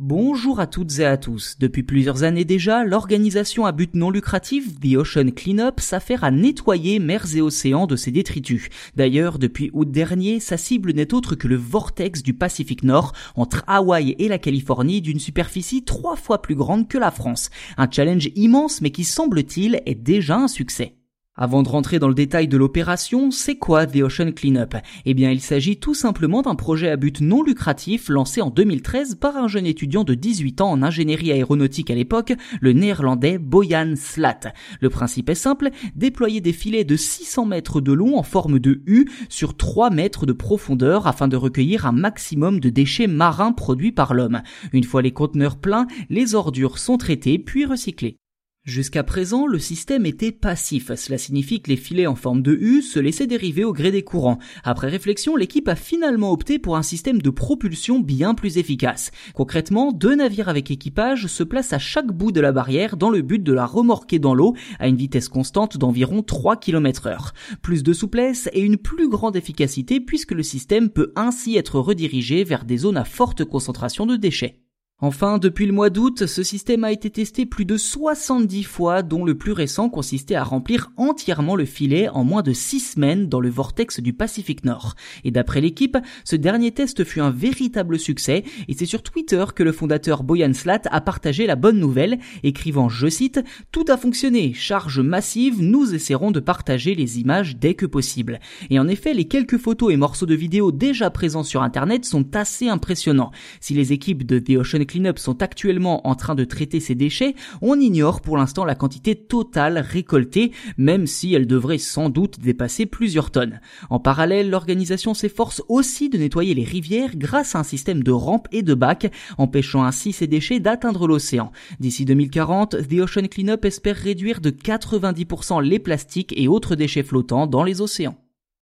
Bonjour à toutes et à tous. Depuis plusieurs années déjà, l'organisation à but non lucratif The Ocean Cleanup s'affaire à nettoyer mers et océans de ses détritus. D'ailleurs, depuis août dernier, sa cible n'est autre que le vortex du Pacifique Nord entre Hawaï et la Californie d'une superficie trois fois plus grande que la France. Un challenge immense mais qui semble-t-il est déjà un succès. Avant de rentrer dans le détail de l'opération, c'est quoi The Ocean Cleanup? Eh bien, il s'agit tout simplement d'un projet à but non lucratif lancé en 2013 par un jeune étudiant de 18 ans en ingénierie aéronautique à l'époque, le néerlandais Boyan Slat. Le principe est simple, déployer des filets de 600 mètres de long en forme de U sur 3 mètres de profondeur afin de recueillir un maximum de déchets marins produits par l'homme. Une fois les conteneurs pleins, les ordures sont traitées puis recyclées. Jusqu'à présent, le système était passif. Cela signifie que les filets en forme de U se laissaient dériver au gré des courants. Après réflexion, l'équipe a finalement opté pour un système de propulsion bien plus efficace. Concrètement, deux navires avec équipage se placent à chaque bout de la barrière dans le but de la remorquer dans l'eau à une vitesse constante d'environ 3 km heure. Plus de souplesse et une plus grande efficacité puisque le système peut ainsi être redirigé vers des zones à forte concentration de déchets. Enfin, depuis le mois d'août, ce système a été testé plus de 70 fois, dont le plus récent consistait à remplir entièrement le filet en moins de 6 semaines dans le vortex du Pacifique Nord. Et d'après l'équipe, ce dernier test fut un véritable succès, et c'est sur Twitter que le fondateur Boyan Slat a partagé la bonne nouvelle, écrivant, je cite, Tout a fonctionné, charge massive, nous essaierons de partager les images dès que possible. Et en effet, les quelques photos et morceaux de vidéos déjà présents sur internet sont assez impressionnants. Si les équipes de The Ocean clean-up sont actuellement en train de traiter ces déchets, on ignore pour l'instant la quantité totale récoltée, même si elle devrait sans doute dépasser plusieurs tonnes. En parallèle, l'organisation s'efforce aussi de nettoyer les rivières grâce à un système de rampes et de bacs, empêchant ainsi ces déchets d'atteindre l'océan. D'ici 2040, The Ocean Cleanup espère réduire de 90% les plastiques et autres déchets flottants dans les océans.